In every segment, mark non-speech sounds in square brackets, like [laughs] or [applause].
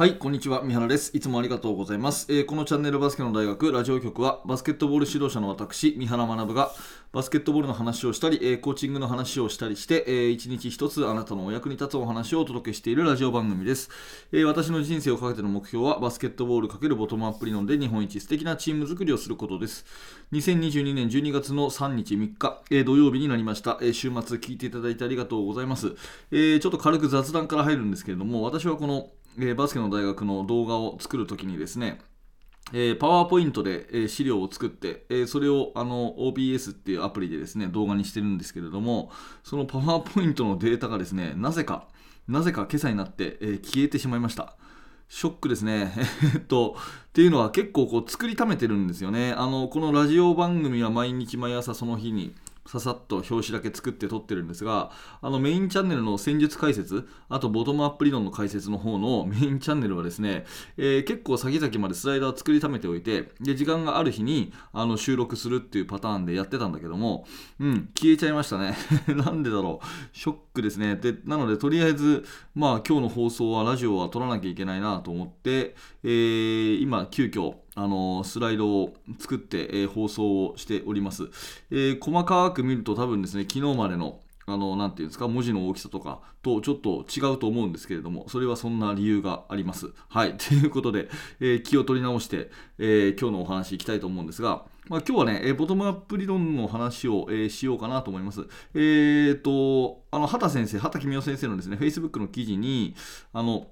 はい、こんにちは。三原です。いつもありがとうございます。えーこのチャンネルバスケの大学ラジオ局は、バスケットボール指導者の私、三原学が、バスケットボールの話をしたり、えーコーチングの話をしたりして、えー一日一つあなたのお役に立つお話をお届けしているラジオ番組です。えー私の人生をかけての目標は、バスケットボール×ボトムアップ理論で日本一素敵なチーム作りをすることです。2022年12月の3日3日、えー土曜日になりました。えー週末聞いていただいてありがとうございます。えーちょっと軽く雑談から入るんですけれども、私はこの、えバスケの大学の動画を作るときにですね、えーパワーポイントで、えー資料を作って、えーそれをあの OBS っていうアプリでですね動画にしてるんですけれどもそのパワーポイントのデータがですねなぜかなぜか今朝になって、え消えてしまいましたショックですね。[laughs] えっと、っていうのは結構こう作りためてるんですよね。あの、このラジオ番組は毎日毎朝その日にささっと表紙だけ作って撮ってるんですが、あのメインチャンネルの戦術解説、あとボトムアップ理論の解説の方の [laughs] メインチャンネルはですね、えー結構先々までスライダーを作りためておいて、で、時間がある日にあの収録するっていうパターンでやってたんだけども、うん、消えちゃいましたね。[laughs] なんでだろう。ショックですね。で、なので、とりあえず、まあ、今日の放送は、ラジオは撮らなきゃいけないなと思って、えー今、急遽、あのスライドを作って、えー放送をしております、えー細かく見ると多分ですね、昨日までのあの、なていうんですか、文字の大きさとかとちょっと違うと思うんですけれども、それはそんな理由があります。はい。[laughs] ということで、えー気を取り直して、えー今日のお話いきたいと思うんですが、まあ、今日はね、えーボトムアップ理論の話を、えしようかなと思います。えー、と、あの、畑先生、畑公夫先生のですね、Facebook の記事に、あの、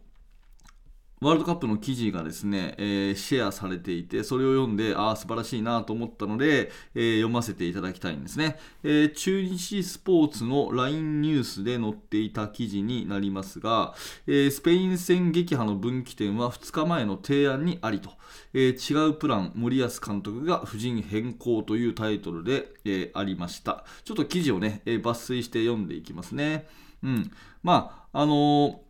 ワールドカップの記事がですね、えーシェアされていて、それを読んで、ああ、素晴らしいなと思ったので、えー読ませていただきたいんですね、えー中日スポーツの LINE ニュースで載っていた記事になりますが、えスペイン戦撃破の分岐点は2日前の提案にありと、え違うプラン、森保監督が布陣変更というタイトルで、えありました。ちょっと記事をね、え抜粋して読んでいきますね。うん。まあ、あの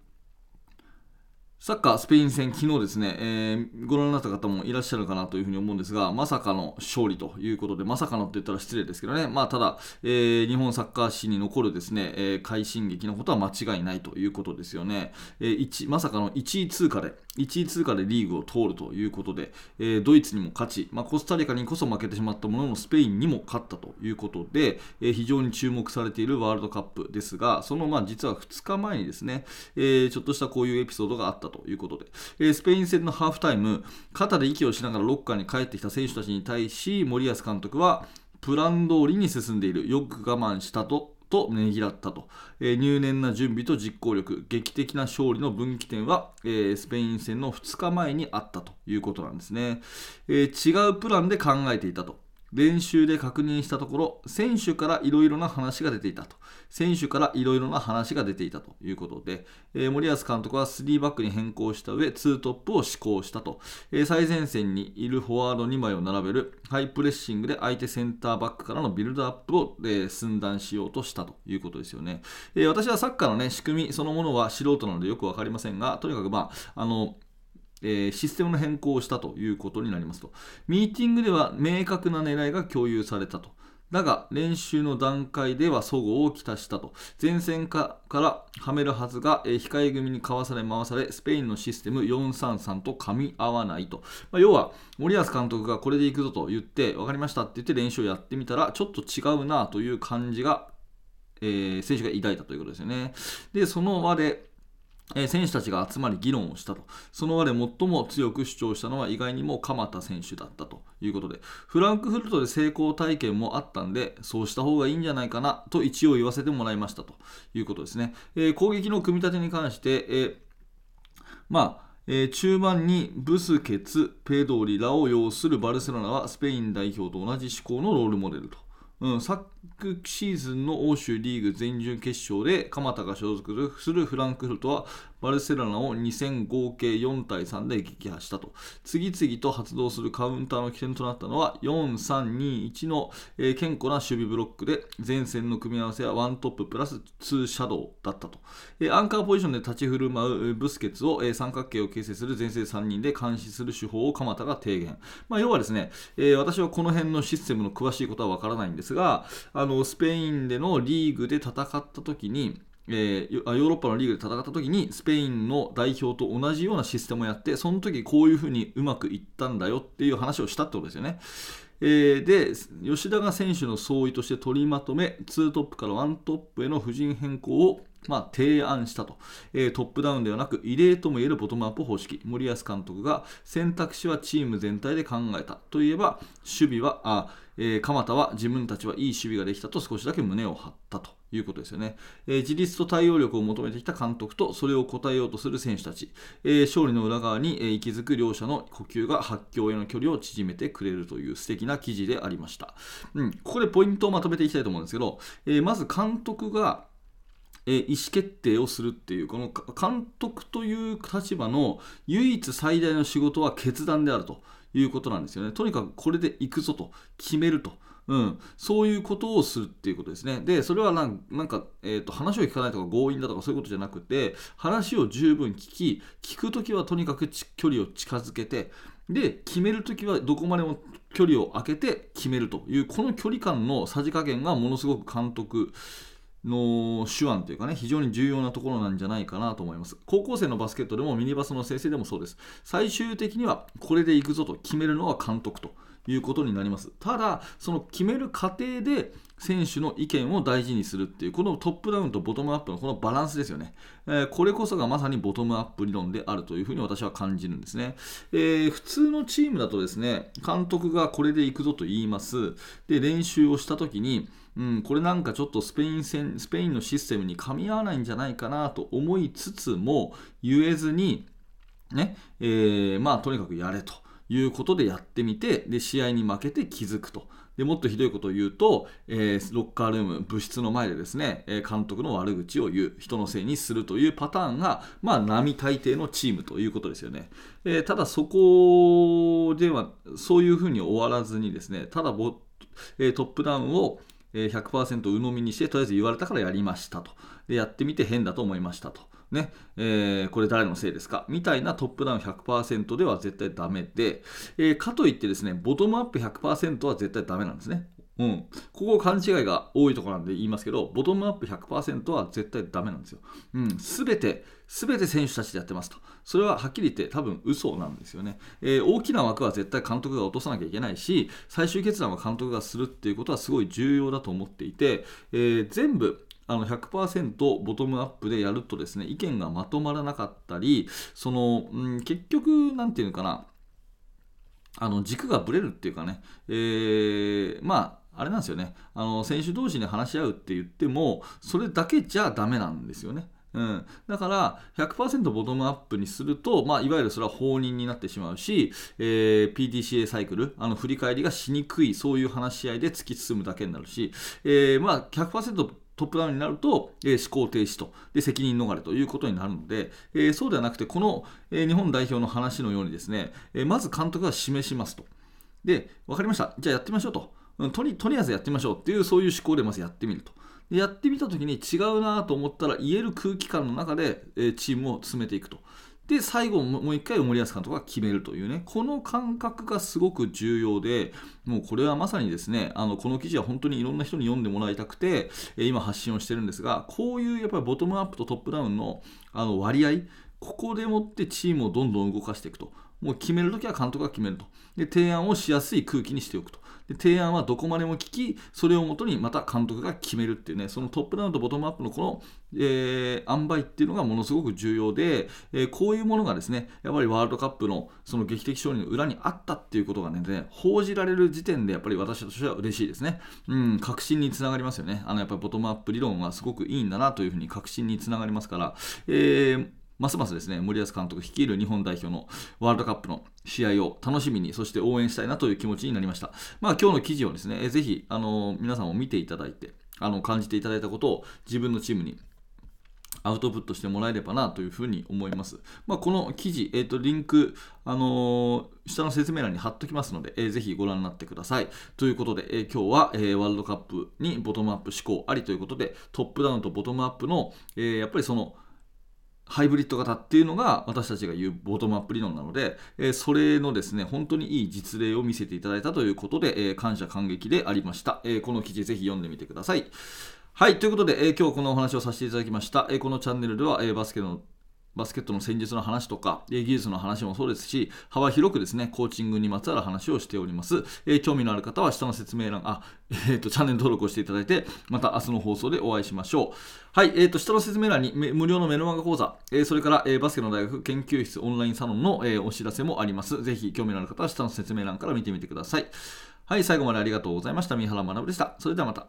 サッカースペイン戦、昨日ですね、えーご覧になった方もいらっしゃるかなというふうに思うんですが、まさかの勝利ということで、まさかのって言ったら失礼ですけどね、まあ、ただ、えー日本サッカー史に残るですね、えー快進撃のことは間違いないということですよね。えーまさかの1位通過で、1位通過でリーグを通るということで、えードイツにも勝ち、まあ、コスタリカにこそ負けてしまったものの、スペインにも勝ったということで、えー非常に注目されているワールドカップですが、そのまあ実は2日前にですね、えーちょっとしたこういうエピソードがあったということで、えースペイン戦のハーフタイム、肩で息をしながらロッカーに帰ってきた選手たちに対し、森保監督は、プラン通りに進んでいる、よく我慢したと。とねぎらったと、えー入念な準備と実行力、劇的な勝利の分岐点は、えースペイン戦の2日前にあったということなんですね、えー違うプランで考えていたと。練習で確認したところ、選手からいろいろな話が出ていたと。選手からいろいろな話が出ていたということで、えー森保監督は3バックに変更した上、2トップを施行したと。えー最前線にいるフォワード2枚を並べるハイプレッシングで相手センターバックからのビルドアップを、えー寸断しようとしたということですよね。え私はサッカーの、ね、仕組みそのものは素人なのでよくわかりませんが、とにかく、まあ、あの、えーシステムの変更をしたということになりますと。ミーティングでは明確な狙いが共有されたと。だが、練習の段階では齟齬をきたしたと。前線からはめるはずが、えー控え組にかわされ回され、スペインのシステム433と噛み合わないと。まあ、要は、森保監督がこれでいくぞと言って、分かりましたって言って練習をやってみたら、ちょっと違うなという感じが、えー選手が抱いたということですよね。で、その輪で、え選手たちが集まり議論をしたと。その輪で最も強く主張したのは意外にも鎌田選手だったということで、フランクフルトで成功体験もあったんで、そうした方がいいんじゃないかなと一応言わせてもらいましたということですね。えー攻撃の組み立てに関して、えーまあ、えー中盤にブスケツ、ペドリらを擁するバルセロナはスペイン代表と同じ思考のロールモデルと。うん、昨シーズンの欧州リーグ全準決勝で鎌田が所属するフランクフルトはバルセロナを2戦合計4対3で撃破したと。次々と発動するカウンターの起点となったのは4-3-2-1の、えー堅固な守備ブロックで前線の組み合わせはワントッププラス2シャドウだったと、えーアンカーポジションで立ち振る舞うブスケツを、えー三角形を形成する前線3人で監視する手法を鎌田が提言、まあ、要はですね、え私はこの辺のシステムの詳しいことはわからないんですがあのスペインでのリーグで戦った時にえー、ヨーロッパのリーグで戦った時にスペインの代表と同じようなシステムをやってその時こういうふうにうまくいったんだよっていう話をしたってことですよね。えー、で吉田が選手の総意として取りまとめ2トップから1トップへの布陣変更をまあ、提案したと、えー、トップダウンではなく異例ともいえるボトムアップ方式。森保監督が選択肢はチーム全体で考えた。といえば守備はあ、えー、鎌田は自分たちはいい守備ができたと少しだけ胸を張ったと。いうことですよね、えー、自立と対応力を求めてきた監督とそれを応えようとする選手たち、えー、勝利の裏側に、えー、息づく両者の呼吸が発狂への距離を縮めてくれるという素敵な記事でありました、うん、ここでポイントをまとめていきたいと思うんですけど、えまず監督がえ意思決定をするっていうこの監督という立場の唯一最大の仕事は決断であるということなんですよね。とにかくこれで行くぞと決めると。うん、そういうことをするっていうことですね。で、それはなんか、えーと、話を聞かないとか強引だとかそういうことじゃなくて、話を十分聞き、聞くときはとにかく距離を近づけて、で、決めるときはどこまでも距離を空けて決めるという、この距離感のさじ加減がものすごく監督の手腕というかね、非常に重要なところなんじゃないかなと思います。高校生のバスケットでもミニバスの先生でもそうです。最終的にはこれでいくぞと決めるのは監督ということになります。ただ、その決める過程で選手の意見を大事にするっていう、このトップダウンとボトムアップのこのバランスですよね。えー、これこそがまさにボトムアップ理論であるというふうに私は感じるんですね。えー、普通のチームだとですね、監督がこれでいくぞと言います。で、練習をしたときに、うん、これなんかちょっとスペイン戦、スペインのシステムに噛み合わないんじゃないかなと思いつつも、言えずに、ね、えー、まあとにかくやれということでやってみて、で、試合に負けて気づくと。でもっとひどいことを言うと、えー、ロッカールーム、部室の前でですね、え監督の悪口を言う、人のせいにするというパターンが、まあ、並大抵のチームということですよね。えー、ただ、そこでは、そういうふうに終わらずにですね、ただボ、えー、トップダウンを、100%鵜呑みにして、とりあえず言われたからやりましたと。で、やってみて変だと思いましたと。ね、えー、これ誰のせいですか？みたいなトップダウン100%では絶対ダメで、えー、かといってですね、ボトムアップ100%は絶対ダメなんですね。うん、ここ勘違いが多いところなんで言いますけど、ボトムアップ100%は絶対ダメなんですよ。す、う、べ、て、すべて選手たちでやってますと。それははっきり言って多分嘘なんですよね、えー、大きな枠は絶対監督が落とさなきゃいけないし、最終決断は監督がするっていうことはすごい重要だと思っていて、えー、全部、あの100%ボトムアップでやるとですね意見がまとまらなかったりその、うん、結局何て言うのかな。あの軸がぶれるっていうかね、えー、まああれなんですよね。あの選手同士に話し合うって言ってもそれだけじゃダメなんですよね。うん、だから100%ボトムアップにすると、まあ、いわゆるそれは放任になってしまうし、えー、PDCA サイクルあの振り返りがしにくいそういう話し合いで突き進むだけになるし、えーまあ100%トップダウンになると、えー、思考停止と。で責任逃れということになるので、えー、そうではなくてこの、えー、日本代表の話のようにですね、えまず監督が示しますと。で分かりました。じゃあやってみましょうと、うん、とりとりあえずやってみましょうっていうそういう思考でまずやってみると。でやってみた時に違うなと思ったら言える空気感の中で、えチームを進めていくと。で、最後もう一回森保監督が決めるというね、この感覚がすごく重要で、もうこれはまさにですね、あのこの記事は本当にいろんな人に読んでもらいたくて、今発信をしてるんですが、こういうやっぱりボトムアップとトップダウンのあの割合、ここでもってチームをどんどん動かしていくと。もう決めるときは監督が決めると。で、提案をしやすい空気にしておくと。で提案はどこまでも聞き、それをもとにまた監督が決めるっていうね、そのトップダウンとボトムアップのこの、えー、塩梅っていうのがものすごく重要で、えー、こういうものがですね、やっぱりワールドカップのその劇的勝利の裏にあったっていうことがね、報じられる時点でやっぱり私としては嬉しいですね。うん、確信につながりますよね。あのやっぱりボトムアップ理論はすごくいいんだなというふうに確信につながりますから、えーますますですね、森保監督率いる日本代表のワールドカップの試合を楽しみに、そして応援したいなという気持ちになりました。まあ今日の記事をですね、ぜひ、あの、皆さんも見ていただいて、あの、感じていただいたことを自分のチームにアウトプットしてもらえればなというふうに思います。まあ、この記事、えーと、リンク、あのー、下の説明欄に貼っときますので、えー、ぜひご覧になってください。ということで、えー、今日は、えー、ワールドカップにボトムアップ思考ありということで、トップダウンとボトムアップの、え、やっぱりその、ハイブリッド型っていうのが私たちが言うボトムアップ理論なので、え、それのですね、本当にいい実例を見せていただいたということで、え、感謝感激でありました。え、この記事ぜひ読んでみてください。はい、ということで、え今日このお話をさせていただきました。えこのチャンネルでは、えバスケのバスケットの戦術の話とか、え技術の話もそうですし、幅広くですね、コーチングにまつわる話をしております。え興味のある方は下の説明欄、あ、えーと、チャンネル登録をしていただいて、また明日の放送でお会いしましょう。はい、えーと、下の説明欄に無料のメルマガ講座、えそれから、えバスケの大学研究室オンラインサロンの、えお知らせもあります。ぜひ興味のある方は下の説明欄から見てみてください。はい、最後までありがとうございました。三原学でした。それではまた。